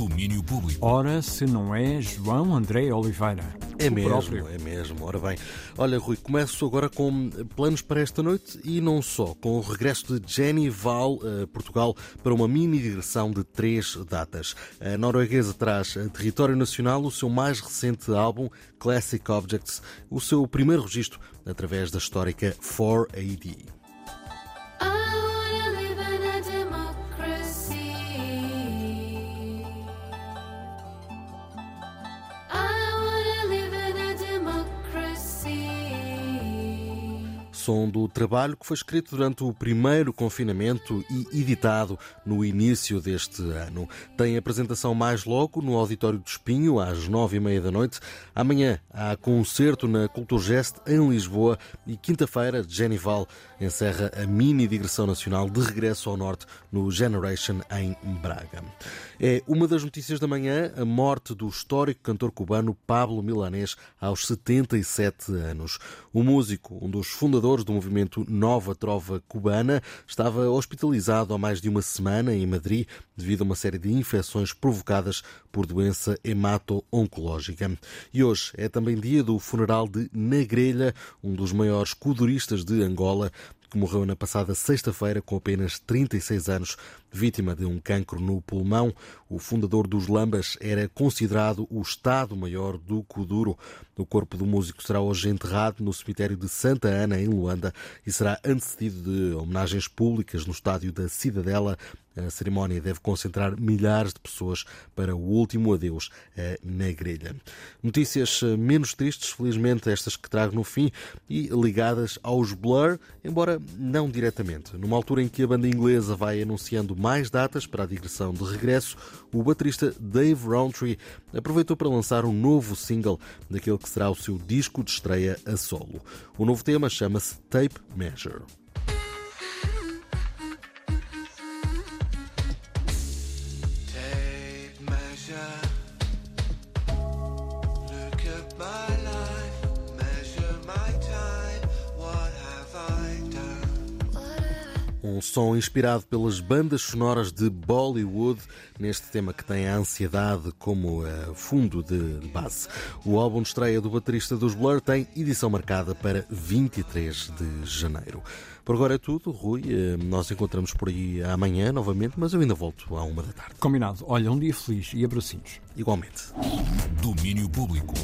Domínio Público. Ora, se não é João André Oliveira. É mesmo, próprio. é mesmo. Ora bem, olha, Rui, começo agora com planos para esta noite e não só, com o regresso de Jenny Val a Portugal para uma mini digressão de três datas. A norueguesa traz a Território Nacional o seu mais recente álbum, Classic Objects, o seu primeiro registro através da histórica 4AD. Som do trabalho que foi escrito durante o primeiro confinamento e editado no início deste ano. Tem apresentação mais logo no Auditório do Espinho, às nove e meia da noite. Amanhã há concerto na Culturgest em Lisboa e quinta-feira, Genival encerra a mini digressão nacional de regresso ao norte no Generation em Braga. É uma das notícias da manhã a morte do histórico cantor cubano Pablo Milanés aos 77 anos. O músico, um dos fundadores do movimento Nova Trova Cubana, estava hospitalizado há mais de uma semana em Madrid devido a uma série de infecções provocadas por doença hemato-oncológica. E hoje é também dia do funeral de Negrelha, um dos maiores cuduristas de Angola, que morreu na passada sexta-feira com apenas 36 anos, vítima de um cancro no pulmão. O fundador dos Lambas era considerado o Estado-Maior do Kuduro. O corpo do músico será hoje enterrado no cemitério de Santa Ana, em Luanda, e será antecedido de homenagens públicas no estádio da Cidadela. A cerimónia deve concentrar milhares de pessoas para o último adeus a Negrelha. Notícias eh, menos tristes, felizmente, estas que trago no fim, e ligadas aos Blur, embora não diretamente. Numa altura em que a banda inglesa vai anunciando mais datas para a digressão de regresso, o baterista Dave Rowntree aproveitou para lançar um novo single daquele que será o seu disco de estreia a solo. O novo tema chama-se Tape Measure. Um som inspirado pelas bandas sonoras de Bollywood, neste tema que tem a ansiedade como eh, fundo de base. O álbum de estreia do baterista dos Blur tem edição marcada para 23 de janeiro. Por agora é tudo, Rui. Eh, Nós encontramos por aí amanhã novamente, mas eu ainda volto à uma da tarde. Combinado. Olha, um dia feliz e abracinhos. Igualmente. Domínio Público.